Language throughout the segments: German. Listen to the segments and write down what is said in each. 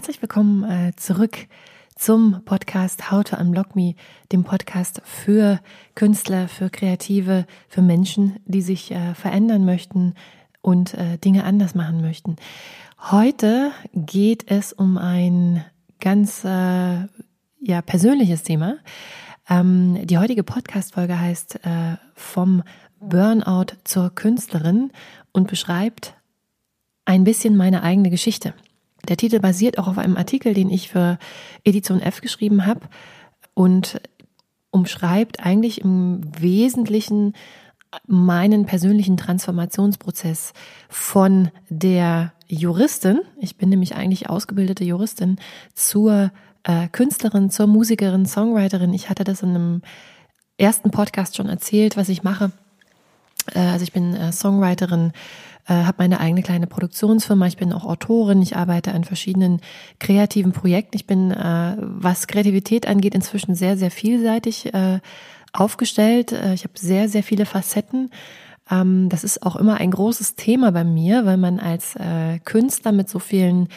Herzlich willkommen äh, zurück zum Podcast How to Unblock Me, dem Podcast für Künstler, für Kreative, für Menschen, die sich äh, verändern möchten und äh, Dinge anders machen möchten. Heute geht es um ein ganz ja, persönliches Thema. Ähm, die heutige Podcast-Folge heißt Vom Burnout zur Künstlerin und beschreibt ein bisschen meine eigene Geschichte. Der Titel basiert auch auf einem Artikel, den ich für Edition F geschrieben habe und umschreibt eigentlich im Wesentlichen meinen persönlichen Transformationsprozess von der Juristin, ich bin nämlich eigentlich ausgebildete Juristin, zur äh, Künstlerin, zur Musikerin, Songwriterin. Ich hatte das in einem ersten Podcast schon erzählt, was ich mache. Äh, also ich bin äh, Songwriterin, äh, habe meine eigene kleine Produktionsfirma, ich bin auch Autorin, ich arbeite an verschiedenen kreativen Projekten. Ich bin, äh, was Kreativität angeht, inzwischen sehr, sehr vielseitig äh, aufgestellt. Äh, ich habe sehr, sehr viele Facetten. Ähm, das ist auch immer ein großes Thema bei mir, weil man als äh, Künstler mit so vielen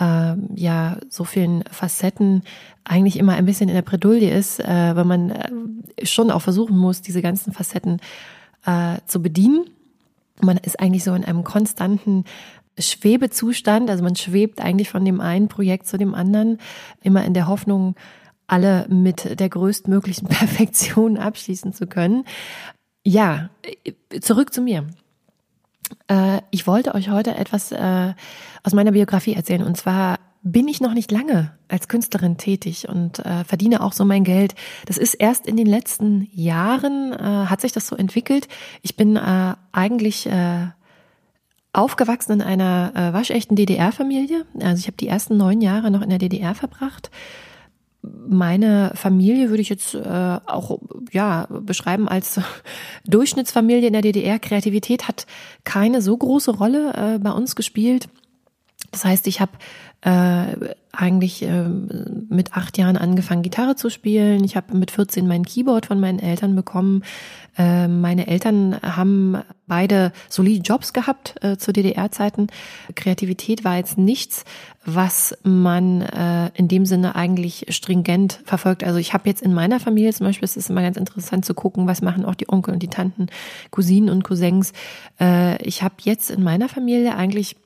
äh, ja so vielen Facetten eigentlich immer ein bisschen in der Bredouille ist, äh, weil man äh, schon auch versuchen muss, diese ganzen Facetten zu bedienen. Man ist eigentlich so in einem konstanten Schwebezustand, also man schwebt eigentlich von dem einen Projekt zu dem anderen, immer in der Hoffnung, alle mit der größtmöglichen Perfektion abschließen zu können. Ja, zurück zu mir. Äh, ich wollte euch heute etwas äh, aus meiner Biografie erzählen und zwar bin ich noch nicht lange als Künstlerin tätig und äh, verdiene auch so mein Geld. Das ist erst in den letzten Jahren, äh, hat sich das so entwickelt. Ich bin äh, eigentlich äh, aufgewachsen in einer äh, waschechten DDR-Familie. Also ich habe die ersten neun Jahre noch in der DDR verbracht. Meine Familie würde ich jetzt äh, auch ja beschreiben als Durchschnittsfamilie in der DDR. Kreativität hat keine so große Rolle äh, bei uns gespielt. Das heißt, ich habe äh, eigentlich äh, mit acht Jahren angefangen, Gitarre zu spielen. Ich habe mit 14 mein Keyboard von meinen Eltern bekommen. Äh, meine Eltern haben beide solide Jobs gehabt äh, zu DDR-Zeiten. Kreativität war jetzt nichts, was man äh, in dem Sinne eigentlich stringent verfolgt. Also ich habe jetzt in meiner Familie zum Beispiel, es ist immer ganz interessant zu gucken, was machen auch die Onkel und die Tanten, Cousinen und Cousins. Äh, ich habe jetzt in meiner Familie eigentlich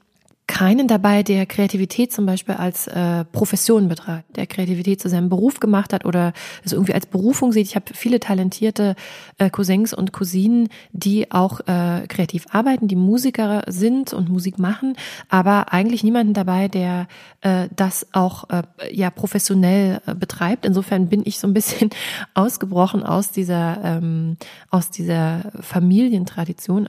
keinen dabei, der Kreativität zum Beispiel als äh, Profession betreibt, der Kreativität zu seinem Beruf gemacht hat oder es irgendwie als Berufung sieht. Ich habe viele talentierte äh, Cousins und Cousinen, die auch äh, kreativ arbeiten, die Musiker sind und Musik machen, aber eigentlich niemanden dabei, der äh, das auch äh, ja professionell äh, betreibt. Insofern bin ich so ein bisschen ausgebrochen aus dieser ähm, aus dieser Familientradition.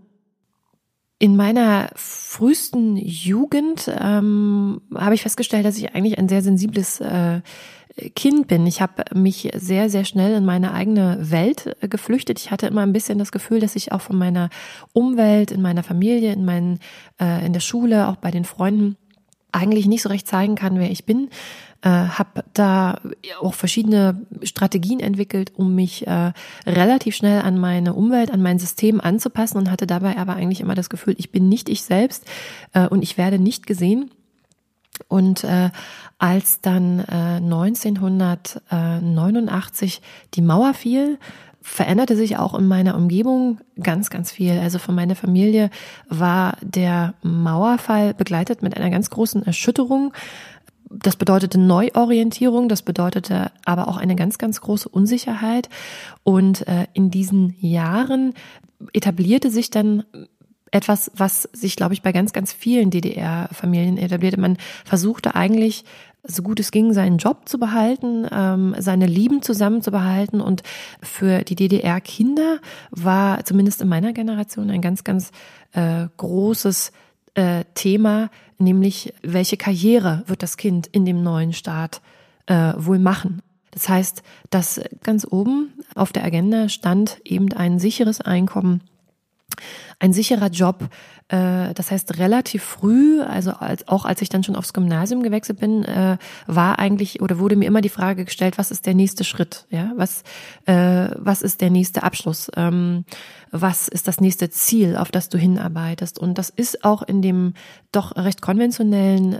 In meiner frühesten Jugend ähm, habe ich festgestellt, dass ich eigentlich ein sehr sensibles äh, Kind bin. Ich habe mich sehr, sehr schnell in meine eigene Welt äh, geflüchtet. Ich hatte immer ein bisschen das Gefühl, dass ich auch von meiner Umwelt, in meiner Familie, in meinen, äh, in der Schule, auch bei den Freunden eigentlich nicht so recht zeigen kann, wer ich bin äh, habe da auch verschiedene Strategien entwickelt, um mich äh, relativ schnell an meine Umwelt, an mein System anzupassen und hatte dabei aber eigentlich immer das Gefühl, ich bin nicht ich selbst äh, und ich werde nicht gesehen. Und äh, als dann äh, 1989 die Mauer fiel, veränderte sich auch in meiner Umgebung ganz, ganz viel. Also von meiner Familie war der Mauerfall begleitet mit einer ganz großen Erschütterung das bedeutete Neuorientierung, das bedeutete aber auch eine ganz, ganz große Unsicherheit. Und äh, in diesen Jahren etablierte sich dann etwas, was sich, glaube ich, bei ganz, ganz vielen DDR-Familien etablierte. Man versuchte eigentlich, so gut es ging, seinen Job zu behalten, ähm, seine Lieben zusammenzubehalten. Und für die DDR-Kinder war zumindest in meiner Generation ein ganz, ganz äh, großes äh, Thema, nämlich welche Karriere wird das Kind in dem neuen Staat äh, wohl machen. Das heißt, dass ganz oben auf der Agenda stand eben ein sicheres Einkommen ein sicherer Job. Äh, das heißt, relativ früh, also als, auch als ich dann schon aufs Gymnasium gewechselt bin, äh, war eigentlich oder wurde mir immer die Frage gestellt, was ist der nächste Schritt? Ja, was, äh, was ist der nächste Abschluss? Ähm, was ist das nächste Ziel, auf das du hinarbeitest? Und das ist auch in dem doch recht konventionellen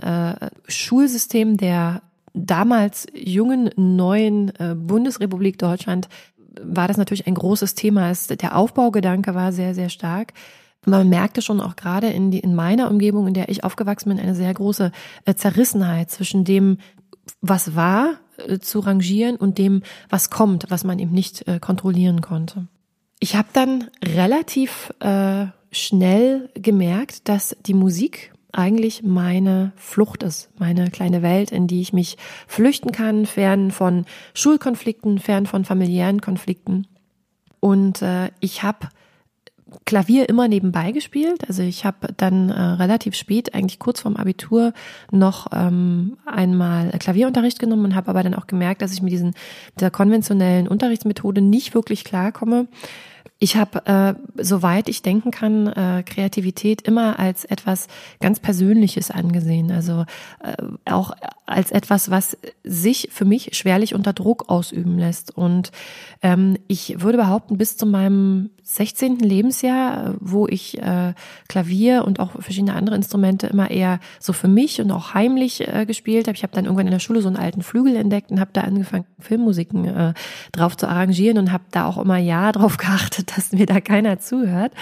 Schulsystem der damals jungen neuen Bundesrepublik Deutschland war das natürlich ein großes Thema. der Aufbaugedanke war sehr, sehr stark. Man merkte schon auch gerade in, die, in meiner Umgebung, in der ich aufgewachsen bin, eine sehr große äh, Zerrissenheit zwischen dem, was war, äh, zu rangieren und dem, was kommt, was man eben nicht äh, kontrollieren konnte. Ich habe dann relativ äh, schnell gemerkt, dass die Musik eigentlich meine Flucht ist, meine kleine Welt, in die ich mich flüchten kann, fern von Schulkonflikten, fern von familiären Konflikten. Und äh, ich habe Klavier immer nebenbei gespielt. Also ich habe dann äh, relativ spät, eigentlich kurz vorm Abitur, noch ähm, einmal Klavierunterricht genommen und habe aber dann auch gemerkt, dass ich mit diesen der konventionellen Unterrichtsmethode nicht wirklich klarkomme ich habe, äh, soweit ich denken kann, äh, Kreativität immer als etwas ganz Persönliches angesehen. Also äh, auch als etwas, was sich für mich schwerlich unter Druck ausüben lässt. Und ähm, ich würde behaupten, bis zu meinem 16. Lebensjahr, wo ich äh, Klavier und auch verschiedene andere Instrumente immer eher so für mich und auch heimlich äh, gespielt habe. Ich habe dann irgendwann in der Schule so einen alten Flügel entdeckt und habe da angefangen, Filmmusiken äh, drauf zu arrangieren und habe da auch immer ja drauf geachtet, dass mir da keiner zuhört.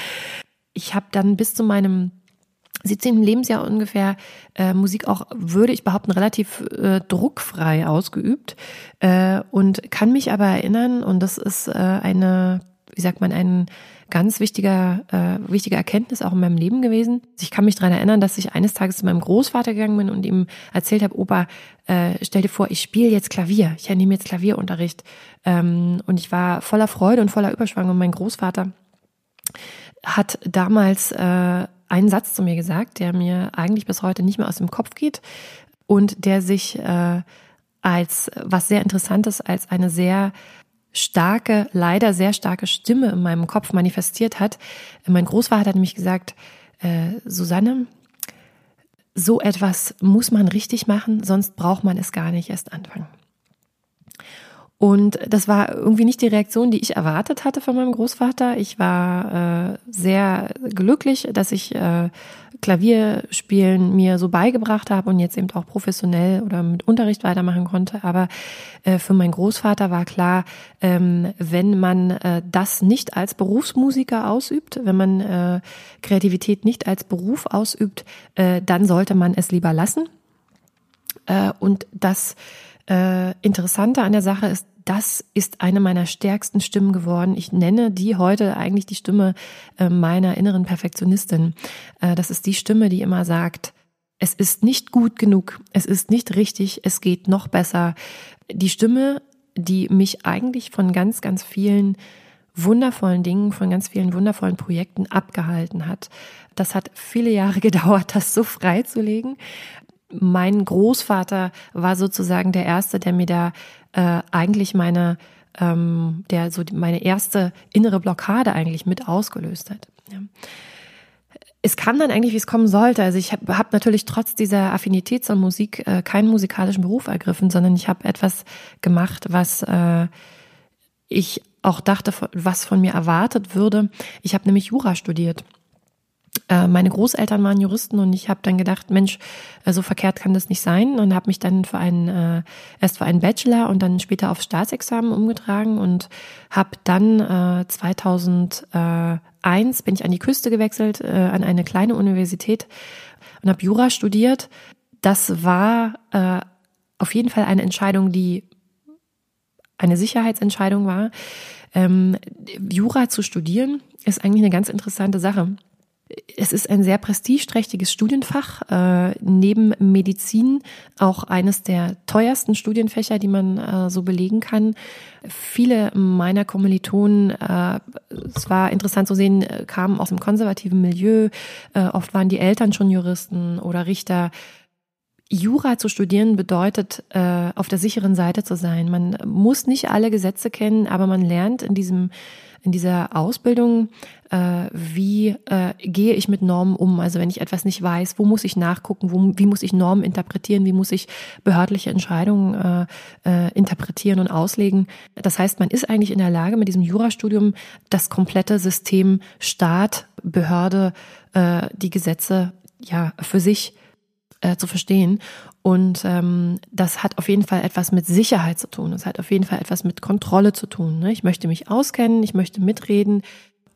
Ich habe dann bis zu meinem 17. Lebensjahr ungefähr äh, Musik auch, würde ich behaupten, relativ äh, druckfrei ausgeübt äh, und kann mich aber erinnern, und das ist äh, eine wie sagt man, ein ganz wichtiger, äh, wichtige Erkenntnis auch in meinem Leben gewesen. Ich kann mich daran erinnern, dass ich eines Tages zu meinem Großvater gegangen bin und ihm erzählt habe, Opa, äh, stell dir vor, ich spiele jetzt Klavier, ich nehme jetzt Klavierunterricht. Ähm, und ich war voller Freude und voller Überschwang und mein Großvater hat damals äh, einen Satz zu mir gesagt, der mir eigentlich bis heute nicht mehr aus dem Kopf geht und der sich äh, als was sehr Interessantes, als eine sehr starke, leider sehr starke Stimme in meinem Kopf manifestiert hat. Mein Großvater hat nämlich gesagt, äh, Susanne, so etwas muss man richtig machen, sonst braucht man es gar nicht erst anfangen. Und das war irgendwie nicht die Reaktion, die ich erwartet hatte von meinem Großvater. Ich war äh, sehr glücklich, dass ich äh, Klavierspielen mir so beigebracht habe und jetzt eben auch professionell oder mit Unterricht weitermachen konnte. Aber äh, für meinen Großvater war klar, ähm, wenn man äh, das nicht als Berufsmusiker ausübt, wenn man äh, Kreativität nicht als Beruf ausübt, äh, dann sollte man es lieber lassen. Äh, und das äh, Interessante an der Sache ist, das ist eine meiner stärksten Stimmen geworden. Ich nenne die heute eigentlich die Stimme äh, meiner inneren Perfektionistin. Äh, das ist die Stimme, die immer sagt, es ist nicht gut genug, es ist nicht richtig, es geht noch besser. Die Stimme, die mich eigentlich von ganz, ganz vielen wundervollen Dingen, von ganz vielen wundervollen Projekten abgehalten hat. Das hat viele Jahre gedauert, das so freizulegen mein Großvater war sozusagen der Erste, der mir da äh, eigentlich meine, ähm, der so meine erste innere Blockade eigentlich mit ausgelöst hat. Ja. Es kam dann eigentlich, wie es kommen sollte. Also ich habe hab natürlich trotz dieser Affinität zur Musik äh, keinen musikalischen Beruf ergriffen, sondern ich habe etwas gemacht, was äh, ich auch dachte, was von mir erwartet würde. Ich habe nämlich Jura studiert. Äh, meine Großeltern waren Juristen und ich habe dann gedacht, Mensch, äh, so verkehrt kann das nicht sein und habe mich dann für einen äh, erst für einen Bachelor und dann später aufs Staatsexamen umgetragen und habe dann äh, 2001 bin ich an die Küste gewechselt äh, an eine kleine Universität und habe Jura studiert. Das war äh, auf jeden Fall eine Entscheidung, die eine Sicherheitsentscheidung war. Ähm, Jura zu studieren ist eigentlich eine ganz interessante Sache es ist ein sehr prestigeträchtiges Studienfach, äh, neben Medizin auch eines der teuersten Studienfächer, die man äh, so belegen kann. Viele meiner Kommilitonen, äh, es war interessant zu sehen, äh, kamen aus dem konservativen Milieu, äh, oft waren die Eltern schon Juristen oder Richter. Jura zu studieren bedeutet, äh, auf der sicheren Seite zu sein. Man muss nicht alle Gesetze kennen, aber man lernt in diesem in dieser Ausbildung, äh, wie äh, gehe ich mit Normen um? Also wenn ich etwas nicht weiß, wo muss ich nachgucken? Wo, wie muss ich Normen interpretieren? Wie muss ich behördliche Entscheidungen äh, äh, interpretieren und auslegen? Das heißt, man ist eigentlich in der Lage, mit diesem Jurastudium das komplette System Staat, Behörde, äh, die Gesetze ja für sich äh, zu verstehen. Und ähm, das hat auf jeden Fall etwas mit Sicherheit zu tun. Das hat auf jeden Fall etwas mit Kontrolle zu tun. Ne? Ich möchte mich auskennen, ich möchte mitreden,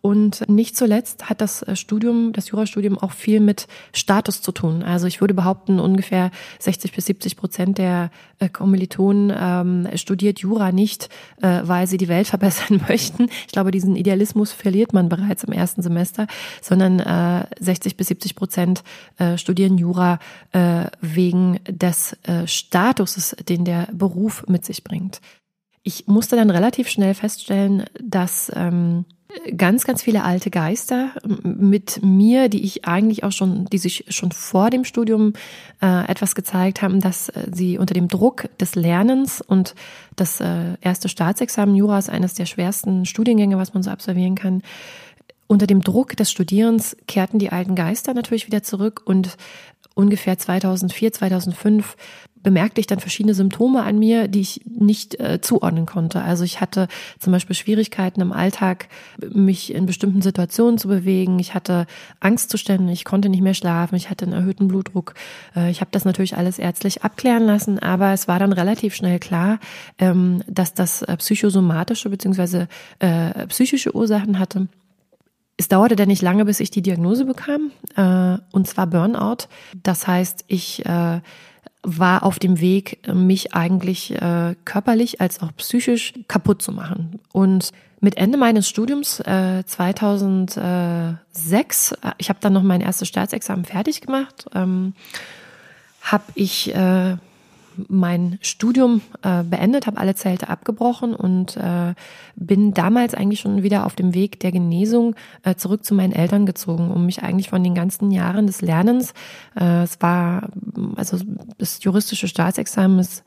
und nicht zuletzt hat das äh, Studium, das Jurastudium auch viel mit Status zu tun. Also ich würde behaupten, ungefähr 60 bis 70 Prozent der äh, Kommilitonen ähm, studiert Jura nicht, äh, weil sie die Welt verbessern möchten. Ich glaube, diesen Idealismus verliert man bereits im ersten Semester, sondern äh, 60 bis 70 Prozent äh, studieren Jura äh, wegen des äh, Statuses, den der Beruf mit sich bringt. Ich musste dann relativ schnell feststellen, dass ähm, ganz, ganz viele alte Geister mit mir, die ich eigentlich auch schon, die sich schon vor dem Studium äh, etwas gezeigt haben, dass äh, sie unter dem Druck des Lernens und das äh, erste Staatsexamen Jura ist eines der schwersten Studiengänge, was man so absolvieren kann. Unter dem Druck des Studierens kehrten die alten Geister natürlich wieder zurück und ungefähr 2004, 2005 bemerkte ich dann verschiedene Symptome an mir, die ich nicht äh, zuordnen konnte. Also ich hatte zum Beispiel Schwierigkeiten im Alltag, mich in bestimmten Situationen zu bewegen. Ich hatte Angstzustände, ich konnte nicht mehr schlafen, ich hatte einen erhöhten Blutdruck. Äh, ich habe das natürlich alles ärztlich abklären lassen, aber es war dann relativ schnell klar, ähm, dass das äh, psychosomatische beziehungsweise äh, psychische Ursachen hatte. Es dauerte dann nicht lange, bis ich die Diagnose bekam, äh, und zwar Burnout. Das heißt, ich äh, war auf dem Weg, mich eigentlich äh, körperlich als auch psychisch kaputt zu machen. Und mit Ende meines Studiums äh, 2006, äh, ich habe dann noch mein erstes Staatsexamen fertig gemacht, ähm, habe ich äh, mein Studium äh, beendet, habe alle Zelte abgebrochen und äh, bin damals eigentlich schon wieder auf dem Weg der Genesung äh, zurück zu meinen Eltern gezogen, um mich eigentlich von den ganzen Jahren des Lernens, äh, es war, also das juristische Staatsexamen ist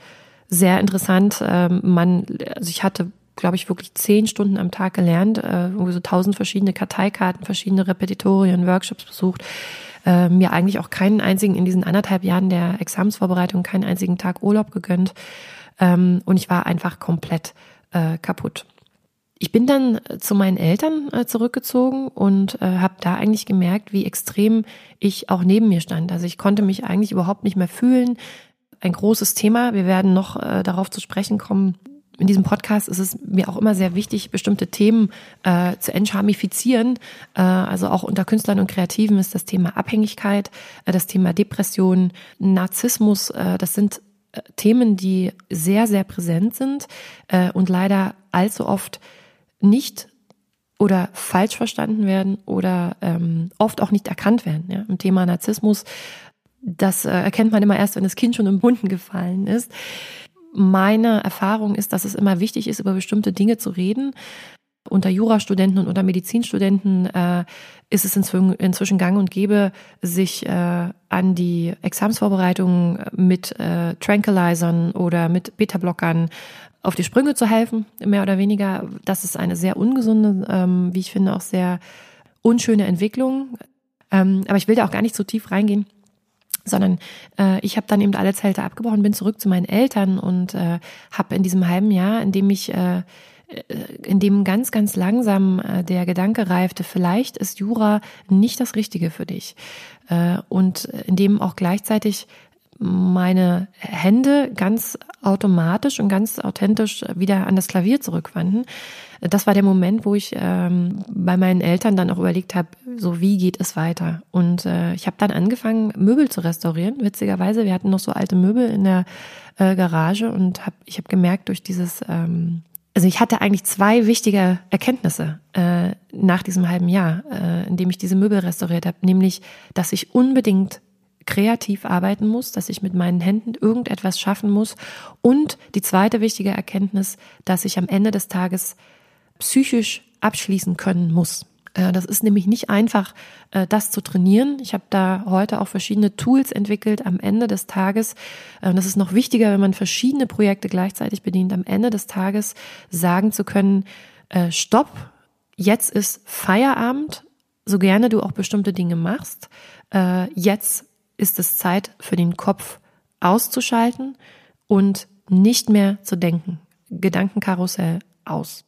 sehr interessant. Äh, man, also ich hatte glaube ich, wirklich zehn Stunden am Tag gelernt, äh, irgendwie so tausend verschiedene Karteikarten, verschiedene Repetitorien, Workshops besucht äh, mir eigentlich auch keinen einzigen in diesen anderthalb Jahren der Examensvorbereitung keinen einzigen Tag Urlaub gegönnt. Ähm, und ich war einfach komplett äh, kaputt. Ich bin dann zu meinen Eltern äh, zurückgezogen und äh, habe da eigentlich gemerkt, wie extrem ich auch neben mir stand. Also ich konnte mich eigentlich überhaupt nicht mehr fühlen. Ein großes Thema. Wir werden noch äh, darauf zu sprechen kommen, in diesem Podcast ist es mir auch immer sehr wichtig, bestimmte Themen äh, zu entschamifizieren. Äh, also auch unter Künstlern und Kreativen ist das Thema Abhängigkeit, äh, das Thema Depression, Narzissmus. Äh, das sind äh, Themen, die sehr, sehr präsent sind äh, und leider allzu oft nicht oder falsch verstanden werden oder ähm, oft auch nicht erkannt werden. Ja? Im Thema Narzissmus, das erkennt man immer erst, wenn das Kind schon im Bunden gefallen ist meine Erfahrung ist, dass es immer wichtig ist, über bestimmte Dinge zu reden. Unter Jurastudenten und unter Medizinstudenten äh, ist es inzwischen, gang und gäbe, sich äh, an die Examsvorbereitungen mit äh, Tranquilizern oder mit Beta-Blockern auf die Sprünge zu helfen, mehr oder weniger. Das ist eine sehr ungesunde, ähm, wie ich finde, auch sehr unschöne Entwicklung. Ähm, aber ich will da auch gar nicht so tief reingehen sondern äh, ich habe dann eben alle Zelte abgebrochen, bin zurück zu meinen Eltern und äh, habe in diesem halben Jahr, in dem ich äh, äh, in dem ganz, ganz langsam äh, der Gedanke reifte, vielleicht ist Jura nicht das Richtige für dich. Äh, und in dem auch gleichzeitig meine Hände ganz automatisch und ganz authentisch wieder an das Klavier zurückwandten. Das war der Moment, wo ich ähm, bei meinen Eltern dann auch überlegt habe, so wie geht es weiter. Und äh, ich habe dann angefangen, Möbel zu restaurieren. Witzigerweise, wir hatten noch so alte Möbel in der äh, Garage und hab, ich habe gemerkt, durch dieses ähm, also ich hatte eigentlich zwei wichtige Erkenntnisse äh, nach diesem halben Jahr, äh, in dem ich diese Möbel restauriert habe, nämlich, dass ich unbedingt kreativ arbeiten muss, dass ich mit meinen Händen irgendetwas schaffen muss und die zweite wichtige Erkenntnis, dass ich am Ende des Tages psychisch abschließen können muss. Äh, das ist nämlich nicht einfach, äh, das zu trainieren. Ich habe da heute auch verschiedene Tools entwickelt am Ende des Tages. Äh, das ist noch wichtiger, wenn man verschiedene Projekte gleichzeitig bedient, am Ende des Tages sagen zu können, stopp, jetzt ist Feierabend, so gerne du auch bestimmte Dinge machst. Jetzt ist es Zeit für den Kopf auszuschalten und nicht mehr zu denken. Gedankenkarussell aus.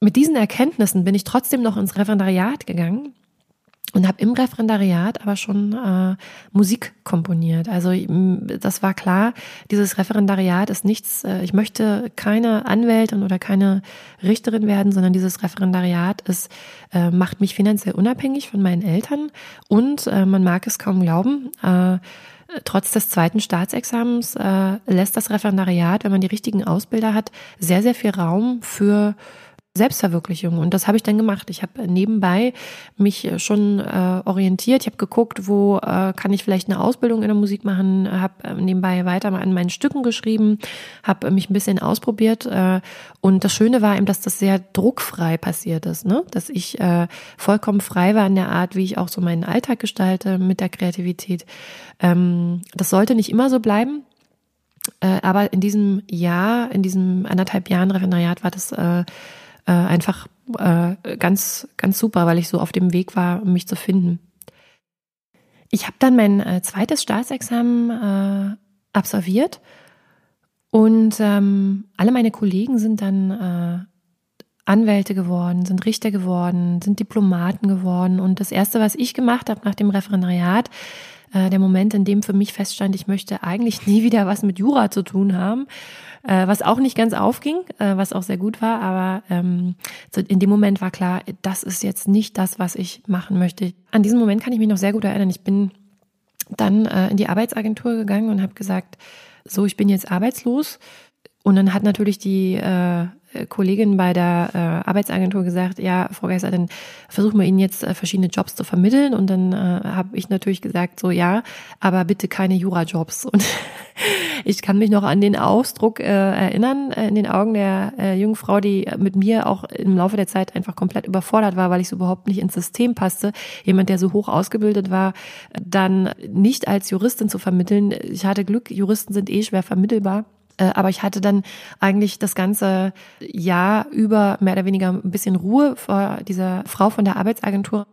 Mit diesen Erkenntnissen bin ich trotzdem noch ins Referendariat gegangen und habe im Referendariat aber schon äh, Musik komponiert. Also das war klar, dieses Referendariat ist nichts, äh, ich möchte keine Anwältin oder keine Richterin werden, sondern dieses Referendariat ist, äh, macht mich finanziell unabhängig von meinen Eltern und äh, man mag es kaum glauben, äh, Trotz des zweiten Staatsexamens äh, lässt das Referendariat, wenn man die richtigen Ausbilder hat, sehr, sehr viel Raum für Selbstverwirklichung. Und das habe ich dann gemacht. Ich habe nebenbei mich schon äh, orientiert. Ich habe geguckt, wo äh, kann ich vielleicht eine Ausbildung in der Musik machen, habe äh, nebenbei weiter an meinen Stücken geschrieben, habe mich ein bisschen ausprobiert. Äh, und das Schöne war eben, dass das sehr druckfrei passiert ist, ne? dass ich äh, vollkommen frei war in der Art, wie ich auch so meinen Alltag gestalte mit der Kreativität. Ähm, das sollte nicht immer so bleiben. Äh, aber in diesem Jahr, in diesem anderthalb Jahren Referendariat war das äh, äh, einfach äh, ganz, ganz super, weil ich so auf dem Weg war, mich zu finden. Ich habe dann mein äh, zweites Staatsexamen äh, absolviert und ähm, alle meine Kollegen sind dann äh, Anwälte geworden, sind Richter geworden, sind Diplomaten geworden. Und das Erste, was ich gemacht habe nach dem Referendariat, äh, der Moment, in dem für mich feststand, ich möchte eigentlich nie wieder was mit Jura zu tun haben, äh, was auch nicht ganz aufging, äh, was auch sehr gut war, aber ähm, so in dem Moment war klar, das ist jetzt nicht das, was ich machen möchte. An diesen Moment kann ich mich noch sehr gut erinnern. Ich bin dann äh, in die Arbeitsagentur gegangen und habe gesagt, so, ich bin jetzt arbeitslos. Und dann hat natürlich die äh, Kollegin bei der äh, Arbeitsagentur gesagt, ja, Frau Geiser, dann versuchen wir Ihnen jetzt äh, verschiedene Jobs zu vermitteln. Und dann äh, habe ich natürlich gesagt, so ja, aber bitte keine Jura-Jobs. Und ich kann mich noch an den Ausdruck äh, erinnern, äh, in den Augen der äh, jungen Frau, die mit mir auch im Laufe der Zeit einfach komplett überfordert war, weil ich so überhaupt nicht ins System passte. Jemand, der so hoch ausgebildet war, dann nicht als Juristin zu vermitteln. Ich hatte Glück, Juristen sind eh schwer vermittelbar. Äh, aber ich hatte dann eigentlich das ganze Jahr über mehr oder weniger ein bisschen Ruhe vor dieser Frau von der Arbeitsagentur.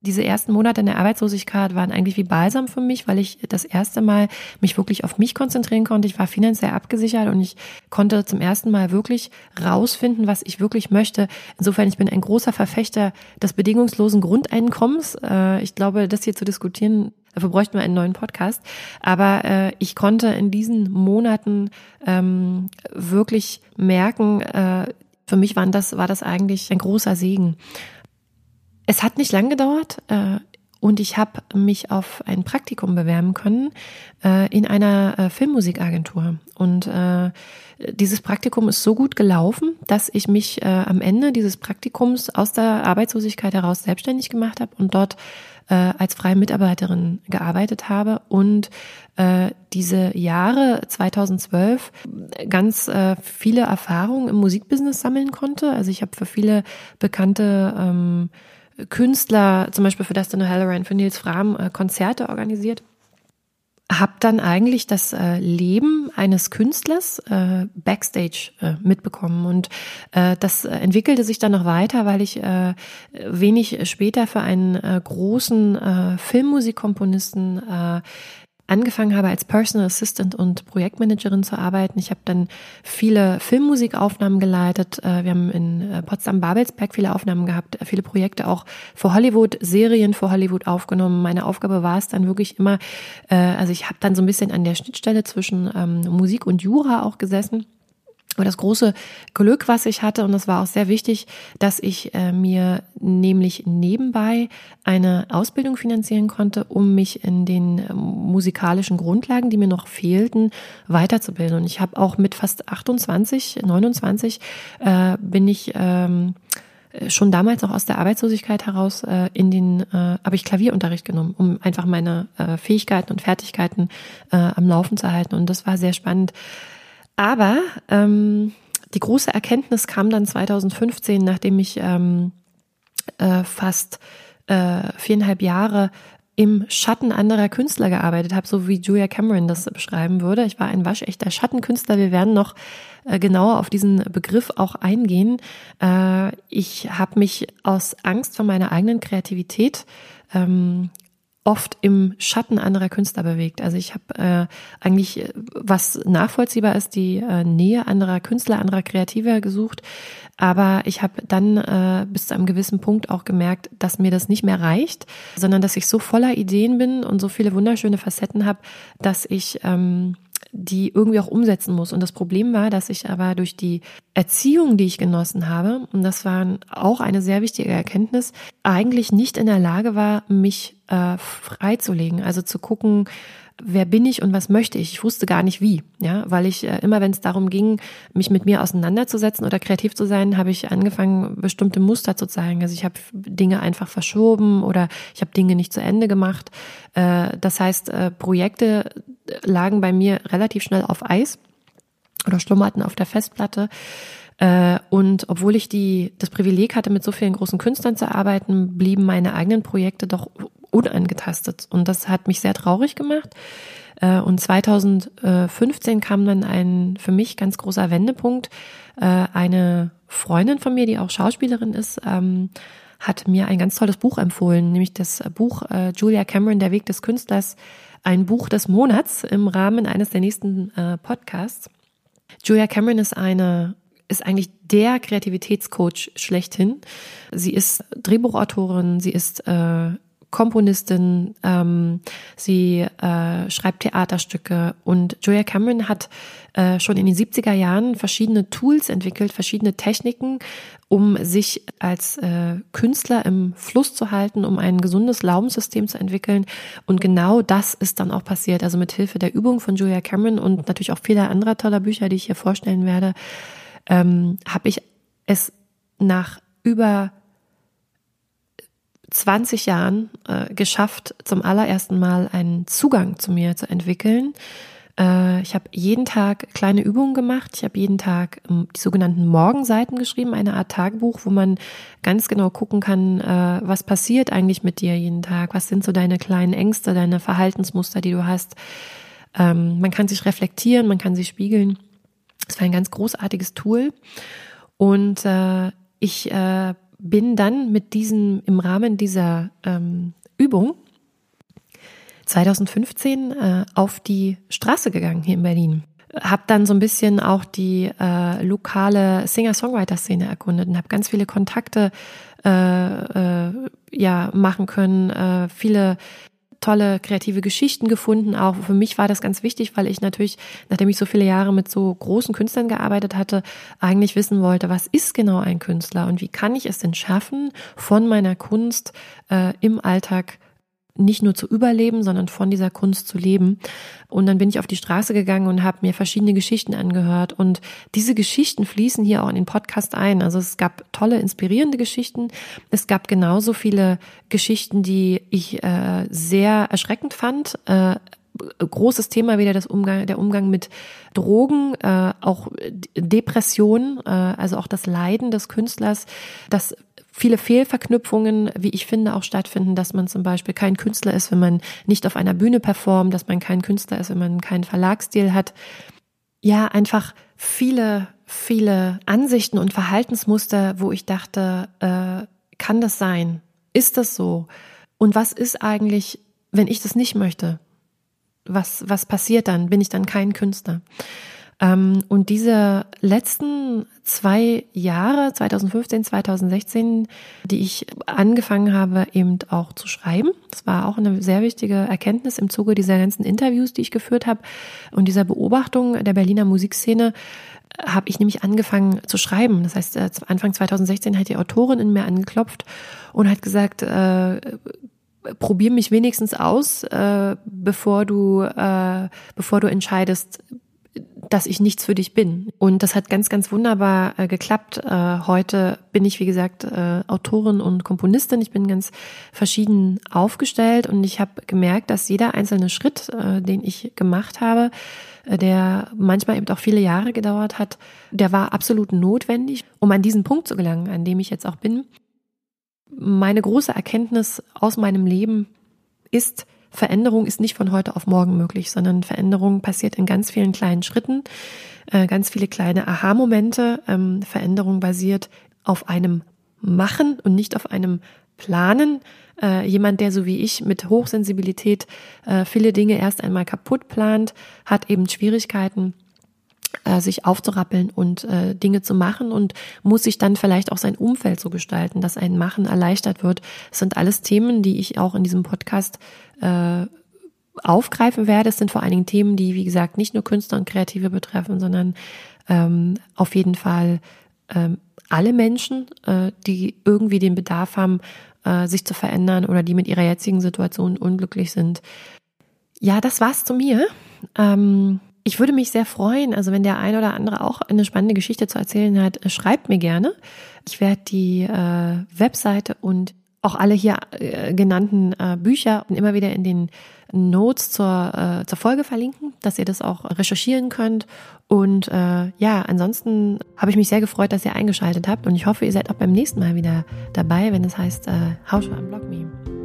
Diese ersten Monate in der Arbeitslosigkeit waren eigentlich wie Balsam für mich, weil ich das erste Mal mich wirklich auf mich konzentrieren konnte. Ich war finanziell abgesichert und ich konnte zum ersten Mal wirklich rausfinden, was ich wirklich möchte. Insofern, ich bin ein großer Verfechter des bedingungslosen Grundeinkommens. Äh, ich glaube, das hier zu diskutieren Dafür bräuchten wir einen neuen Podcast. Aber äh, ich konnte in diesen Monaten ähm, wirklich merken, äh, für mich waren das, war das eigentlich ein großer Segen. Es hat nicht lang gedauert. Äh, und ich habe mich auf ein Praktikum bewerben können äh, in einer äh, Filmmusikagentur. Und äh, dieses Praktikum ist so gut gelaufen, dass ich mich äh, am Ende dieses Praktikums aus der Arbeitslosigkeit heraus selbstständig gemacht habe und dort äh, als freie Mitarbeiterin gearbeitet habe und äh, diese Jahre 2012 ganz äh, viele Erfahrungen im Musikbusiness sammeln konnte. Also ich habe für viele bekannte ähm, Künstler, zum Beispiel für Dustin Halloran, für Nils Fram, äh, Konzerte organisiert habe dann eigentlich das äh, Leben eines Künstlers äh, backstage äh, mitbekommen. Und äh, das entwickelte sich dann noch weiter, weil ich äh, wenig später für einen äh, großen Filmmusikkomponisten angefangen habe, als Personal Assistant und Projektmanagerin zu arbeiten. Ich habe dann viele Filmmusikaufnahmen geleitet. Äh, wir haben in äh, Potsdam-Babelsberg viele Aufnahmen gehabt, viele Projekte auch für Hollywood, Serien für Hollywood aufgenommen. Meine Aufgabe war es dann wirklich immer, äh, also ich habe dann so ein bisschen an der Schnittstelle zwischen ähm, Musik und Jura auch gesessen Aber das große Glück, was ich hatte, und das war auch sehr wichtig, dass ich äh, mir nämlich nebenbei eine Ausbildung finanzieren konnte, um mich in den äh, musikalischen Grundlagen, die mir noch fehlten, weiterzubilden. Und ich habe auch mit fast 28, 29 äh, bin ich ähm, schon damals auch aus der Arbeitslosigkeit heraus äh, in den äh, habe ich Klavierunterricht genommen, um einfach meine äh, Fähigkeiten und Fertigkeiten äh, am Laufen zu halten. Und das war sehr spannend. Aber ähm, die große Erkenntnis kam dann 2015, nachdem ich ähm, äh, fast äh, viereinhalb Jahre im Schatten anderer Künstler gearbeitet habe, so wie Julia Cameron das beschreiben würde. Ich war ein waschechter Schattenkünstler. Wir werden noch äh, genauer auf diesen Begriff auch eingehen. Äh, ich habe mich aus Angst vor meiner eigenen Kreativität ähm, oft im Schatten anderer Künstler bewegt. Also ich habe äh, eigentlich, äh, was nachvollziehbar ist, die äh, Nähe anderer Künstler, anderer Kreativer gesucht. Aber ich habe dann äh, bis zu einem gewissen Punkt auch gemerkt, dass mir das nicht mehr reicht, sondern dass ich so voller Ideen bin und so viele wunderschöne Facetten habe, dass ich ähm, die irgendwie auch umsetzen muss. Und das Problem war, dass ich aber durch die Erziehung, die ich genossen habe, und das war auch eine sehr wichtige Erkenntnis, eigentlich nicht in der Lage war, mich äh, freizulegen. Also zu gucken, wer bin ich und was möchte ich? Ich wusste gar nicht wie, ja, weil ich äh, immer, wenn es darum ging, mich mit mir auseinanderzusetzen oder kreativ zu sein, habe ich angefangen, bestimmte Muster zu zeigen. Also ich habe Dinge einfach verschoben oder ich habe Dinge nicht zu Ende gemacht. Äh, das heißt, äh, Projekte lagen bei mir relativ schnell auf Eis oder schlummerten auf der Festplatte. Und obwohl ich die, das Privileg hatte, mit so vielen großen Künstlern zu arbeiten, blieben meine eigenen Projekte doch unangetastet. Und das hat mich sehr traurig gemacht. Äh, und 2015 kam dann ein für mich ganz großer Wendepunkt. Äh, eine Freundin von mir, die auch Schauspielerin ist, ähm, hat mir ein ganz tolles Buch empfohlen, nämlich das Buch äh, Julia Cameron, Der Weg des Künstlers, ein Buch des Monats im Rahmen eines der nächsten Podcasts. Julia Cameron ist eine ist eigentlich der Kreativitätscoach schlechthin. Sie ist Drehbuchautorin, sie ist äh, Komponistin, ähm, sie äh, schreibt Theaterstücke und Julia Cameron hat äh, schon in den 70er Jahren verschiedene Tools entwickelt, verschiedene Techniken, um sich als äh, Künstler im Fluss zu halten, um ein gesundes Glaubenssystem zu entwickeln. Und genau das ist dann auch passiert. Also mit Hilfe der Übung von Julia Cameron und natürlich auch vieler anderer toller Bücher, die ich hier vorstellen werde, ähm, habe ich es nach über 20 Jahren äh, geschafft, zum allerersten Mal einen Zugang zu mir zu entwickeln. Äh, ich habe jeden Tag kleine Übungen gemacht. Ich habe jeden Tag ähm, die sogenannten Morgenseiten geschrieben, eine Art Tagebuch, wo man ganz genau gucken kann, äh, was passiert eigentlich mit dir jeden Tag, was sind so deine kleinen Ängste, deine Verhaltensmuster, die du hast. Ähm, man kann sich reflektieren, man kann sich spiegeln. Das war ein ganz großartiges Tool. Und äh, ich äh, bin dann mit diesem, im Rahmen dieser ähm, Übung 2015 äh, auf die Straße gegangen hier in Berlin. Hab dann so ein bisschen auch die äh, lokale Singer-Songwriter-Szene erkundet und habe ganz viele Kontakte äh, äh, ja machen können, äh, viele tolle kreative Geschichten gefunden. Auch für mich war das ganz wichtig, weil ich natürlich, nachdem ich so viele Jahre mit so großen Künstlern gearbeitet hatte, eigentlich wissen wollte, was ist genau ein Künstler und wie kann ich es denn schaffen, von meiner Kunst äh, im Alltag nicht nur zu überleben, sondern von dieser Kunst zu leben. Und dann bin ich auf die Straße gegangen und habe mir verschiedene Geschichten angehört. Und diese Geschichten fließen hier auch in den Podcast ein. Also es gab tolle, inspirierende Geschichten. Es gab genauso viele Geschichten, die ich äh, sehr erschreckend fand. Äh, großes Thema wieder das Umgang, der Umgang mit Drogen, äh, auch Depression, äh, also auch das Leiden des Künstlers, das viele Fehlverknüpfungen, wie ich finde, auch stattfinden, dass man zum Beispiel kein Künstler ist, wenn man nicht auf einer Bühne performt, dass man kein Künstler ist, wenn man keinen Verlagsstil hat. Ja, einfach viele, viele Ansichten und Verhaltensmuster, wo ich dachte, äh, kann das sein? Ist das so? Und was ist eigentlich, wenn ich das nicht möchte? Was, was passiert dann? Bin ich dann kein Künstler? Ähm, und diese letzten zwei Jahre, 2015, 2016, die ich angefangen habe, eben auch zu schreiben. Das war auch eine sehr wichtige Erkenntnis im Zuge dieser ganzen Interviews, die ich geführt habe und dieser Beobachtung der Berliner Musikszene habe ich nämlich angefangen zu schreiben. Das heißt, äh, Anfang 2016 hat die Autorin in mir angeklopft und hat gesagt, äh, probier mich wenigstens aus, äh, bevor du, äh, bevor du entscheidest, dass ich nichts für dich bin. Und das hat ganz, ganz wunderbar äh, geklappt. Äh, heute bin ich, wie gesagt, äh, Autorin und Komponistin. Ich bin ganz verschieden aufgestellt und ich habe gemerkt, dass jeder einzelne Schritt, äh, den ich gemacht habe, äh, der manchmal eben auch viele Jahre gedauert hat, der war absolut notwendig, um an diesen Punkt zu gelangen, an dem ich jetzt auch bin. Meine große Erkenntnis aus meinem Leben ist, Veränderung ist nicht von heute auf morgen möglich, sondern Veränderung passiert in ganz vielen kleinen Schritten, äh, ganz viele kleine Aha-Momente. Ähm, Veränderung basiert auf einem Machen und nicht auf einem Planen. Äh, jemand, der so wie ich mit Hochsensibilität äh, viele Dinge erst einmal kaputt plant, hat eben Schwierigkeiten, äh, sich aufzurappeln und äh, Dinge zu machen und muss sich dann vielleicht auch sein Umfeld so gestalten, dass ein Machen erleichtert wird. Das sind alles Themen, die ich auch in diesem Podcast äh, aufgreifen werde. Es sind vor allen Dingen Themen, die, wie gesagt, nicht nur Künstler und Kreative betreffen, sondern ähm, auf jeden Fall ähm, alle Menschen, äh, die irgendwie den Bedarf haben, äh, sich zu verändern oder die mit ihrer jetzigen Situation unglücklich sind. Ja, das war's zu mir. Ähm, ich würde mich sehr freuen, also wenn der ein oder andere auch eine spannende Geschichte zu erzählen hat, äh, schreibt mir gerne. Ich werde die äh, Webseite und auch alle hier äh, genannten äh, Bücher immer wieder in den Notes zur, äh, zur Folge verlinken, dass ihr das auch recherchieren könnt. Und äh, ja, ansonsten habe ich mich sehr gefreut, dass ihr eingeschaltet habt und ich hoffe, ihr seid auch beim nächsten Mal wieder dabei, wenn es heißt äh, How to Unblock Me.